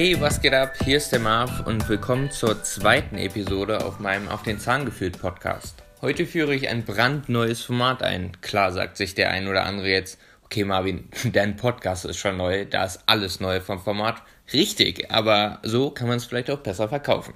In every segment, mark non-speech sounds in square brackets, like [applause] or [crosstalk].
Hey, was geht ab? Hier ist der Marv und willkommen zur zweiten Episode auf meinem Auf den Zahn gefühlt Podcast. Heute führe ich ein brandneues Format ein. Klar sagt sich der ein oder andere jetzt, okay Marvin, [laughs] dein Podcast ist schon neu, da ist alles neu vom Format. Richtig, aber so kann man es vielleicht auch besser verkaufen.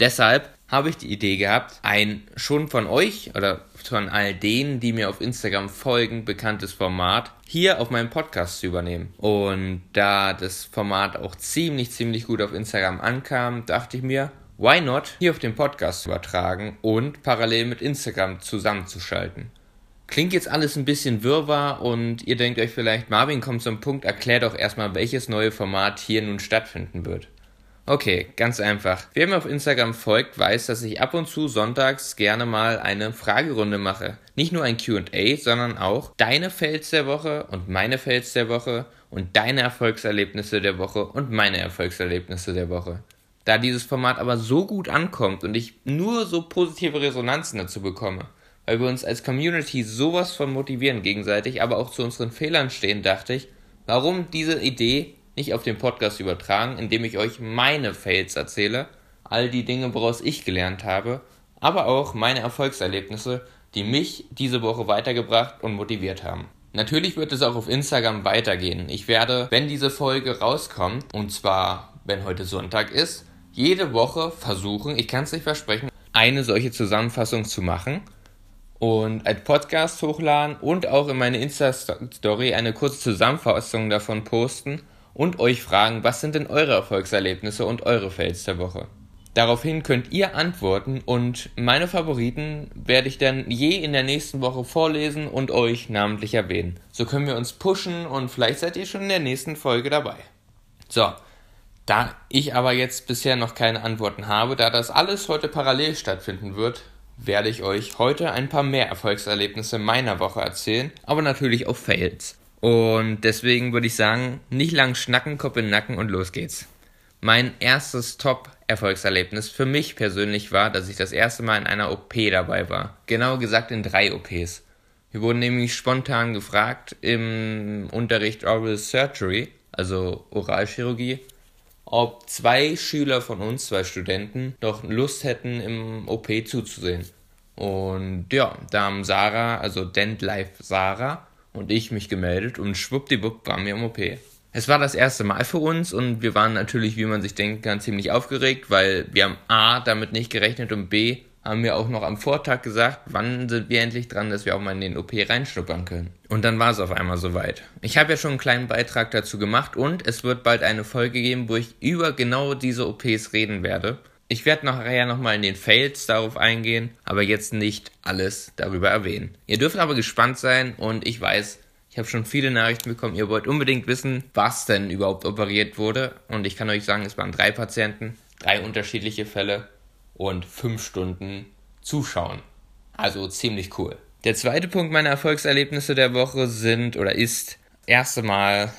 Deshalb habe ich die Idee gehabt, ein schon von euch oder von all denen, die mir auf Instagram folgen, bekanntes Format hier auf meinem Podcast zu übernehmen. Und da das Format auch ziemlich, ziemlich gut auf Instagram ankam, dachte ich mir, why not hier auf den Podcast übertragen und parallel mit Instagram zusammenzuschalten. Klingt jetzt alles ein bisschen wirrwarr und ihr denkt euch vielleicht, Marvin kommt zum Punkt, erklärt doch erstmal, welches neue Format hier nun stattfinden wird. Okay, ganz einfach. Wer mir auf Instagram folgt, weiß, dass ich ab und zu sonntags gerne mal eine Fragerunde mache. Nicht nur ein QA, sondern auch deine Fails der Woche und meine Fails der Woche und deine Erfolgserlebnisse der Woche und meine Erfolgserlebnisse der Woche. Da dieses Format aber so gut ankommt und ich nur so positive Resonanzen dazu bekomme, weil wir uns als Community sowas von motivieren gegenseitig, aber auch zu unseren Fehlern stehen, dachte ich, warum diese Idee nicht auf den Podcast übertragen, indem ich euch meine Fails erzähle, all die Dinge, woraus ich gelernt habe, aber auch meine Erfolgserlebnisse, die mich diese Woche weitergebracht und motiviert haben. Natürlich wird es auch auf Instagram weitergehen. Ich werde, wenn diese Folge rauskommt, und zwar wenn heute Sonntag ist, jede Woche versuchen, ich kann es nicht versprechen, eine solche Zusammenfassung zu machen und als Podcast hochladen und auch in meine Insta-Story eine kurze Zusammenfassung davon posten und euch fragen, was sind denn eure Erfolgserlebnisse und eure Fails der Woche. Daraufhin könnt ihr antworten und meine Favoriten werde ich dann je in der nächsten Woche vorlesen und euch namentlich erwähnen. So können wir uns pushen und vielleicht seid ihr schon in der nächsten Folge dabei. So, da ich aber jetzt bisher noch keine Antworten habe, da das alles heute parallel stattfinden wird, werde ich euch heute ein paar mehr Erfolgserlebnisse meiner Woche erzählen, aber natürlich auch Fails. Und deswegen würde ich sagen, nicht lang schnacken, Kopf in den Nacken und los geht's. Mein erstes Top-Erfolgserlebnis für mich persönlich war, dass ich das erste Mal in einer OP dabei war. Genau gesagt in drei OPs. Wir wurden nämlich spontan gefragt im Unterricht Oral Surgery, also Oralchirurgie, ob zwei Schüler von uns, zwei Studenten, doch Lust hätten, im OP zuzusehen. Und ja, da haben Sarah, also Dent Life Sarah, und ich mich gemeldet und schwuppdiwupp waren wir im OP. Es war das erste Mal für uns und wir waren natürlich, wie man sich denken kann, ziemlich aufgeregt, weil wir haben A damit nicht gerechnet und B haben wir auch noch am Vortag gesagt, wann sind wir endlich dran, dass wir auch mal in den OP reinschnuppern können. Und dann war es auf einmal soweit. Ich habe ja schon einen kleinen Beitrag dazu gemacht und es wird bald eine Folge geben, wo ich über genau diese OPs reden werde. Ich werde nachher nochmal in den Fails darauf eingehen, aber jetzt nicht alles darüber erwähnen. Ihr dürft aber gespannt sein und ich weiß, ich habe schon viele Nachrichten bekommen. Ihr wollt unbedingt wissen, was denn überhaupt operiert wurde. Und ich kann euch sagen, es waren drei Patienten, drei unterschiedliche Fälle und fünf Stunden Zuschauen. Also ziemlich cool. Der zweite Punkt meiner Erfolgserlebnisse der Woche sind oder ist erste Mal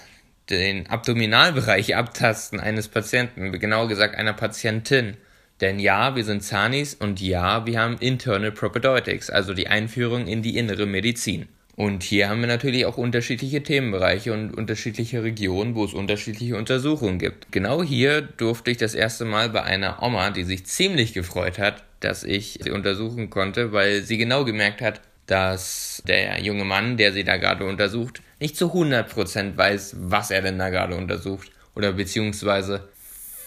den Abdominalbereich abtasten eines Patienten, genauer gesagt einer Patientin. Denn ja, wir sind Zanis und ja, wir haben Internal Propedeutics, also die Einführung in die innere Medizin. Und hier haben wir natürlich auch unterschiedliche Themenbereiche und unterschiedliche Regionen, wo es unterschiedliche Untersuchungen gibt. Genau hier durfte ich das erste Mal bei einer Oma, die sich ziemlich gefreut hat, dass ich sie untersuchen konnte, weil sie genau gemerkt hat, dass der junge Mann, der sie da gerade untersucht, nicht zu 100% weiß, was er denn da gerade untersucht oder beziehungsweise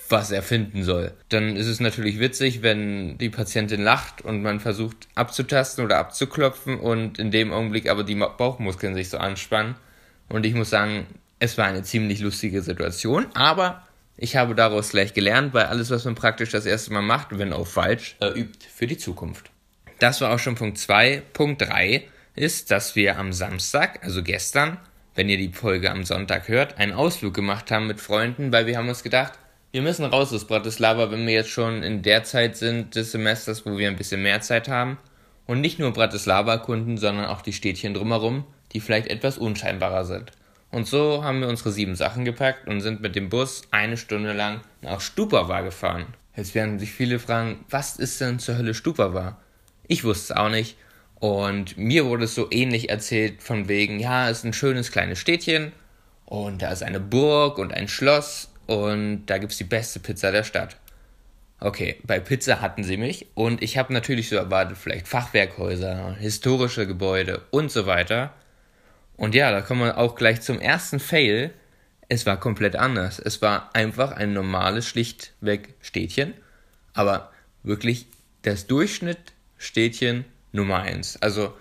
was er finden soll. Dann ist es natürlich witzig, wenn die Patientin lacht und man versucht abzutasten oder abzuklopfen und in dem Augenblick aber die Bauchmuskeln sich so anspannen. Und ich muss sagen, es war eine ziemlich lustige Situation, aber ich habe daraus gleich gelernt, weil alles, was man praktisch das erste Mal macht, wenn auch falsch, übt für die Zukunft. Das war auch schon Punkt 2. Punkt 3 ist, dass wir am Samstag, also gestern, wenn ihr die Folge am Sonntag hört, einen Ausflug gemacht haben mit Freunden, weil wir haben uns gedacht, wir müssen raus aus Bratislava, wenn wir jetzt schon in der Zeit sind des Semesters, wo wir ein bisschen mehr Zeit haben. Und nicht nur Bratislava erkunden, sondern auch die Städtchen drumherum, die vielleicht etwas unscheinbarer sind. Und so haben wir unsere sieben Sachen gepackt und sind mit dem Bus eine Stunde lang nach Stupava gefahren. Jetzt werden sich viele fragen, was ist denn zur Hölle Stupava? Ich wusste es auch nicht. Und mir wurde es so ähnlich erzählt, von wegen, ja, es ist ein schönes kleines Städtchen und da ist eine Burg und ein Schloss und da gibt es die beste Pizza der Stadt. Okay, bei Pizza hatten sie mich und ich habe natürlich so erwartet, vielleicht Fachwerkhäuser, historische Gebäude und so weiter. Und ja, da kommen wir auch gleich zum ersten Fail. Es war komplett anders. Es war einfach ein normales, schlichtweg Städtchen, aber wirklich das Durchschnitt-Städtchen Nummer 1. Also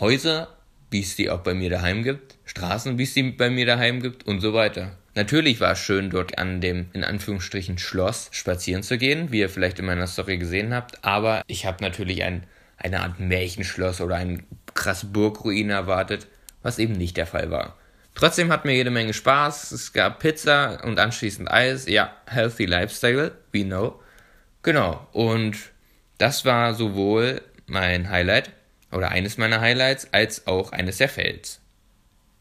Häuser, wie es die auch bei mir daheim gibt, Straßen, wie es die bei mir daheim gibt und so weiter. Natürlich war es schön, dort an dem, in Anführungsstrichen, Schloss spazieren zu gehen, wie ihr vielleicht in meiner Story gesehen habt, aber ich habe natürlich ein, eine Art Märchenschloss oder ein krass Burgruine erwartet, was eben nicht der Fall war. Trotzdem hat mir jede Menge Spaß. Es gab Pizza und anschließend Eis. Ja, healthy lifestyle, we know. Genau. Und das war sowohl mein Highlight oder eines meiner Highlights als auch eines der Fails.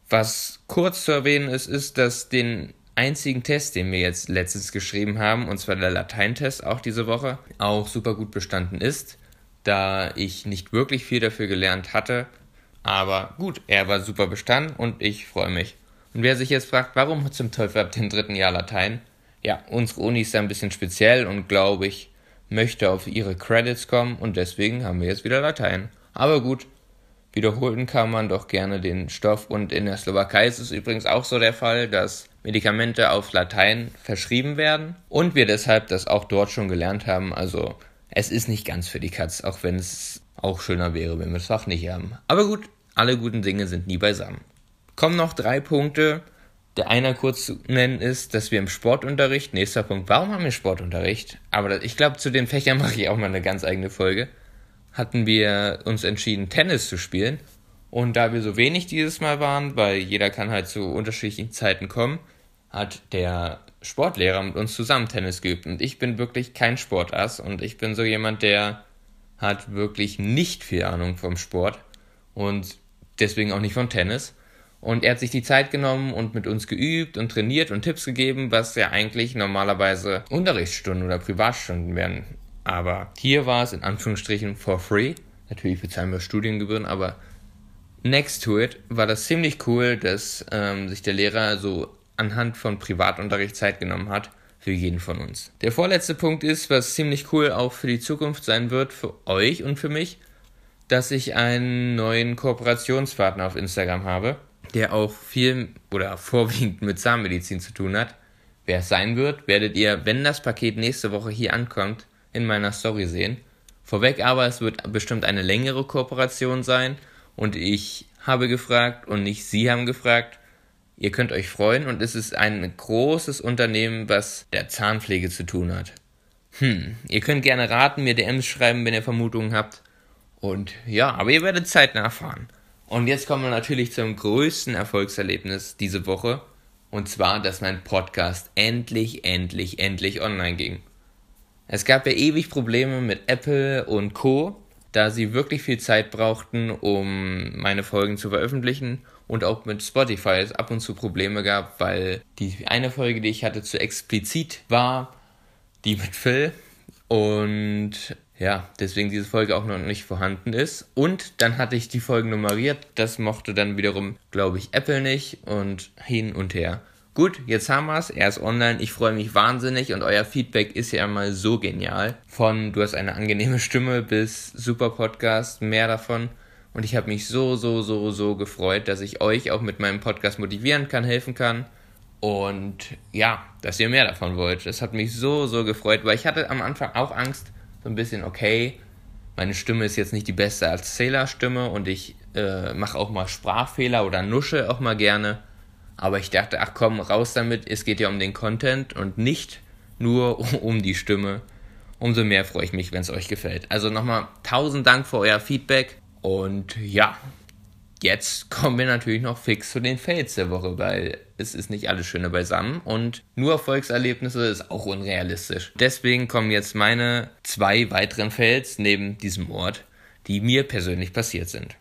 Was kurz zu erwähnen ist, ist, dass den einzigen Test, den wir jetzt letztens geschrieben haben, und zwar der Lateintest auch diese Woche, auch super gut bestanden ist, da ich nicht wirklich viel dafür gelernt hatte. Aber gut, er war super bestanden und ich freue mich. Und wer sich jetzt fragt, warum zum Teufel ab dem dritten Jahr Latein? Ja, unsere Uni ist ein bisschen speziell und glaube ich, möchte auf ihre Credits kommen und deswegen haben wir jetzt wieder Latein. Aber gut, wiederholen kann man doch gerne den Stoff und in der Slowakei ist es übrigens auch so der Fall, dass Medikamente auf Latein verschrieben werden und wir deshalb das auch dort schon gelernt haben. Also es ist nicht ganz für die Katz, auch wenn es auch schöner wäre, wenn wir es auch nicht haben. Aber gut, alle guten Dinge sind nie beisammen. Kommen noch drei Punkte. Der einer kurz zu nennen ist, dass wir im Sportunterricht, nächster Punkt, warum haben wir Sportunterricht? Aber ich glaube, zu den Fächern [laughs] mache ich auch mal eine ganz eigene Folge hatten wir uns entschieden, Tennis zu spielen. Und da wir so wenig dieses Mal waren, weil jeder kann halt zu unterschiedlichen Zeiten kommen, hat der Sportlehrer mit uns zusammen Tennis geübt. Und ich bin wirklich kein Sportass und ich bin so jemand, der hat wirklich nicht viel Ahnung vom Sport und deswegen auch nicht vom Tennis. Und er hat sich die Zeit genommen und mit uns geübt und trainiert und Tipps gegeben, was ja eigentlich normalerweise Unterrichtsstunden oder Privatstunden wären. Aber hier war es in Anführungsstrichen for free. Natürlich bezahlen wir Studiengebühren, aber next to it war das ziemlich cool, dass ähm, sich der Lehrer so anhand von Privatunterricht Zeit genommen hat für jeden von uns. Der vorletzte Punkt ist, was ziemlich cool auch für die Zukunft sein wird, für euch und für mich, dass ich einen neuen Kooperationspartner auf Instagram habe, der auch viel oder vorwiegend mit Zahnmedizin zu tun hat. Wer es sein wird, werdet ihr, wenn das Paket nächste Woche hier ankommt, in meiner Story sehen. Vorweg aber, es wird bestimmt eine längere Kooperation sein und ich habe gefragt und nicht Sie haben gefragt. Ihr könnt euch freuen und es ist ein großes Unternehmen, was der Zahnpflege zu tun hat. Hm, ihr könnt gerne raten, mir DMs schreiben, wenn ihr Vermutungen habt. Und ja, aber ihr werdet zeitnah erfahren. Und jetzt kommen wir natürlich zum größten Erfolgserlebnis diese Woche. Und zwar, dass mein Podcast endlich, endlich, endlich online ging. Es gab ja ewig Probleme mit Apple und Co., da sie wirklich viel Zeit brauchten, um meine Folgen zu veröffentlichen und auch mit Spotify es ab und zu Probleme gab, weil die eine Folge, die ich hatte, zu explizit war, die mit Phil und ja, deswegen diese Folge auch noch nicht vorhanden ist. Und dann hatte ich die Folgen nummeriert, das mochte dann wiederum, glaube ich, Apple nicht und hin und her. Gut, jetzt haben wir es. Er ist online. Ich freue mich wahnsinnig und euer Feedback ist ja immer so genial. Von du hast eine angenehme Stimme bis super Podcast, mehr davon. Und ich habe mich so, so, so, so gefreut, dass ich euch auch mit meinem Podcast motivieren kann, helfen kann. Und ja, dass ihr mehr davon wollt. Das hat mich so, so gefreut, weil ich hatte am Anfang auch Angst, so ein bisschen, okay, meine Stimme ist jetzt nicht die beste Erzählerstimme und ich äh, mache auch mal Sprachfehler oder nusche auch mal gerne. Aber ich dachte, ach komm, raus damit, es geht ja um den Content und nicht nur [laughs] um die Stimme. Umso mehr freue ich mich, wenn es euch gefällt. Also nochmal tausend Dank für euer Feedback. Und ja, jetzt kommen wir natürlich noch fix zu den Fails der Woche, weil es ist nicht alles Schöne beisammen und nur Erfolgserlebnisse ist auch unrealistisch. Deswegen kommen jetzt meine zwei weiteren Fails neben diesem Ort, die mir persönlich passiert sind.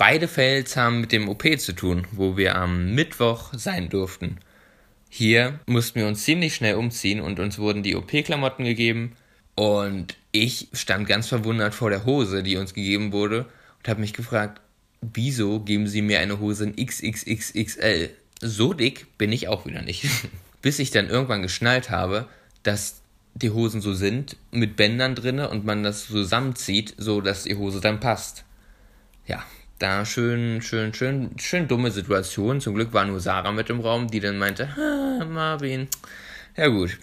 Beide Fails haben mit dem OP zu tun, wo wir am Mittwoch sein durften. Hier mussten wir uns ziemlich schnell umziehen und uns wurden die OP-Klamotten gegeben. Und ich stand ganz verwundert vor der Hose, die uns gegeben wurde, und habe mich gefragt, wieso geben sie mir eine Hose in XXXXL? So dick bin ich auch wieder nicht. [laughs] bis ich dann irgendwann geschnallt habe, dass die Hosen so sind, mit Bändern drinne und man das zusammenzieht, so dass die Hose dann passt. Ja, da schön, schön, schön, schön dumme Situation. Zum Glück war nur Sarah mit im Raum, die dann meinte, Marvin. Ja gut.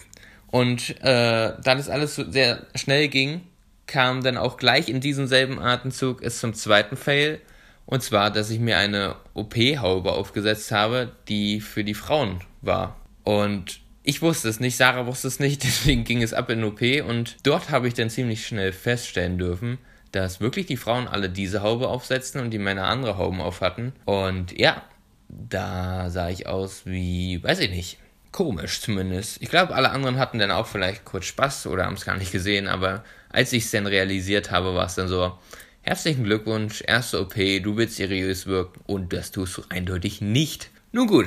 Und äh, da das alles so sehr schnell ging, kam dann auch gleich in diesem selben Atemzug es zum zweiten Fail. Und zwar, dass ich mir eine OP-Haube aufgesetzt habe, die für die Frauen war. Und ich wusste es nicht, Sarah wusste es nicht, [laughs] deswegen ging es ab in OP und dort habe ich dann ziemlich schnell feststellen dürfen, dass wirklich die Frauen alle diese Haube aufsetzten und die Männer andere Hauben auf hatten. Und ja, da sah ich aus wie, weiß ich nicht, komisch zumindest. Ich glaube, alle anderen hatten dann auch vielleicht kurz Spaß oder haben es gar nicht gesehen, aber als ich es dann realisiert habe, war es dann so, herzlichen Glückwunsch, erste OP, du willst seriös wirken und das tust du eindeutig nicht. Nun gut,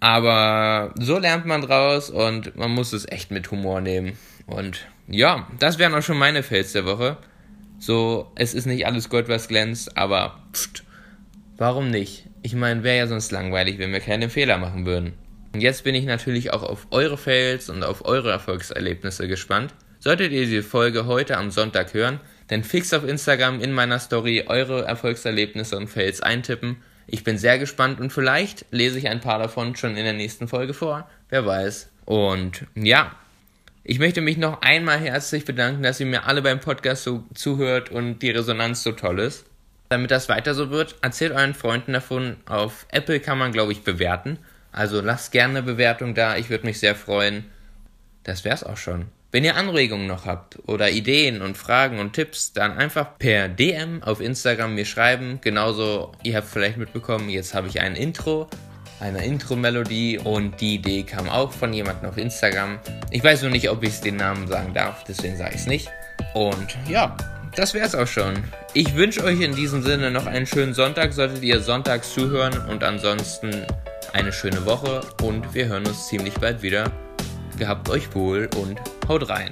aber so lernt man draus und man muss es echt mit Humor nehmen. Und ja, das wären auch schon meine Fails der Woche. So, es ist nicht alles Gold, was glänzt, aber pst, warum nicht? Ich meine, wäre ja sonst langweilig, wenn wir keine Fehler machen würden. Und jetzt bin ich natürlich auch auf eure Fails und auf eure Erfolgserlebnisse gespannt. Solltet ihr diese Folge heute am Sonntag hören, dann fix auf Instagram in meiner Story eure Erfolgserlebnisse und Fails eintippen ich bin sehr gespannt und vielleicht lese ich ein paar davon schon in der nächsten Folge vor. Wer weiß. Und ja, ich möchte mich noch einmal herzlich bedanken, dass ihr mir alle beim Podcast so zuhört und die Resonanz so toll ist. Damit das weiter so wird, erzählt euren Freunden davon. Auf Apple kann man, glaube ich, bewerten. Also lasst gerne eine Bewertung da. Ich würde mich sehr freuen. Das wär's auch schon. Wenn ihr Anregungen noch habt oder Ideen und Fragen und Tipps, dann einfach per DM auf Instagram mir schreiben. Genauso, ihr habt vielleicht mitbekommen, jetzt habe ich ein Intro, eine Intro-Melodie und die Idee kam auch von jemandem auf Instagram. Ich weiß nur nicht, ob ich den Namen sagen darf, deswegen sage ich es nicht. Und ja, das wäre es auch schon. Ich wünsche euch in diesem Sinne noch einen schönen Sonntag, solltet ihr sonntags zuhören und ansonsten eine schöne Woche und wir hören uns ziemlich bald wieder. Gehabt euch wohl und haut rein.